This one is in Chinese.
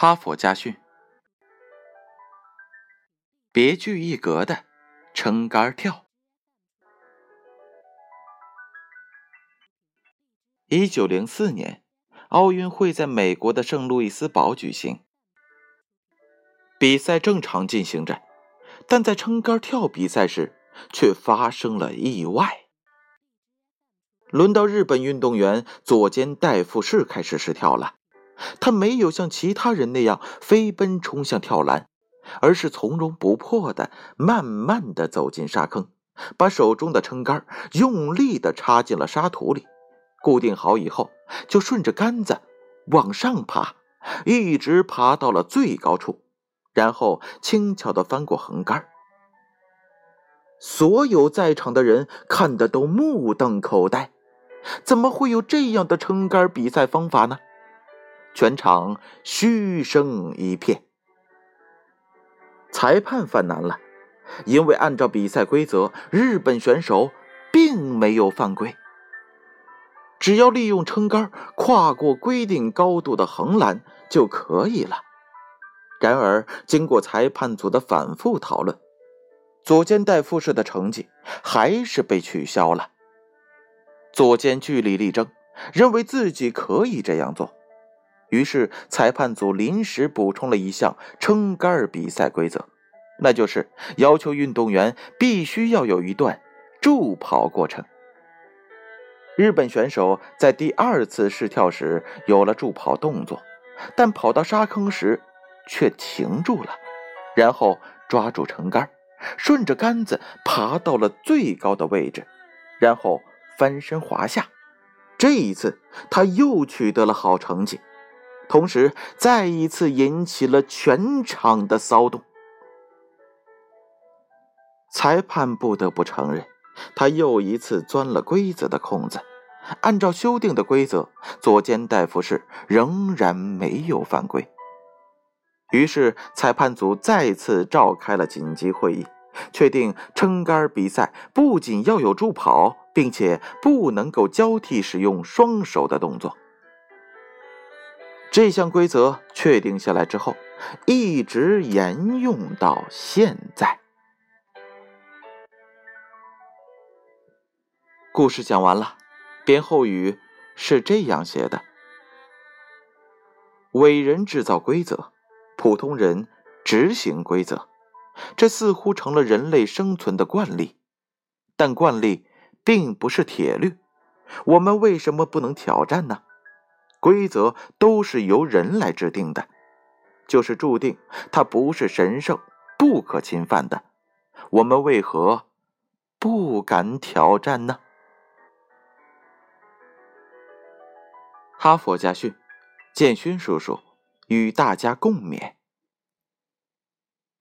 哈佛家训，别具一格的撑杆跳。一九零四年，奥运会在美国的圣路易斯堡举行，比赛正常进行着，但在撑杆跳比赛时，却发生了意外。轮到日本运动员佐间代富士开始试跳了。他没有像其他人那样飞奔冲向跳栏，而是从容不迫的慢慢的走进沙坑，把手中的撑杆用力的插进了沙土里，固定好以后，就顺着杆子往上爬，一直爬到了最高处，然后轻巧的翻过横杆。所有在场的人看的都目瞪口呆，怎么会有这样的撑杆比赛方法呢？全场嘘声一片。裁判犯难了，因为按照比赛规则，日本选手并没有犯规，只要利用撑杆跨过规定高度的横栏就可以了。然而，经过裁判组的反复讨论，左肩带复式的成绩还是被取消了。左肩据理力争，认为自己可以这样做。于是，裁判组临时补充了一项撑杆比赛规则，那就是要求运动员必须要有一段助跑过程。日本选手在第二次试跳时有了助跑动作，但跑到沙坑时却停住了，然后抓住撑杆，顺着杆子爬到了最高的位置，然后翻身滑下。这一次，他又取得了好成绩。同时，再一次引起了全场的骚动。裁判不得不承认，他又一次钻了规则的空子。按照修订的规则，左肩代夫士仍然没有犯规。于是，裁判组再次召开了紧急会议，确定撑杆比赛不仅要有助跑，并且不能够交替使用双手的动作。这项规则确定下来之后，一直沿用到现在。故事讲完了，编后语是这样写的：伟人制造规则，普通人执行规则，这似乎成了人类生存的惯例。但惯例并不是铁律，我们为什么不能挑战呢？规则都是由人来制定的，就是注定它不是神圣、不可侵犯的。我们为何不敢挑战呢？哈佛家训，建勋叔叔与大家共勉。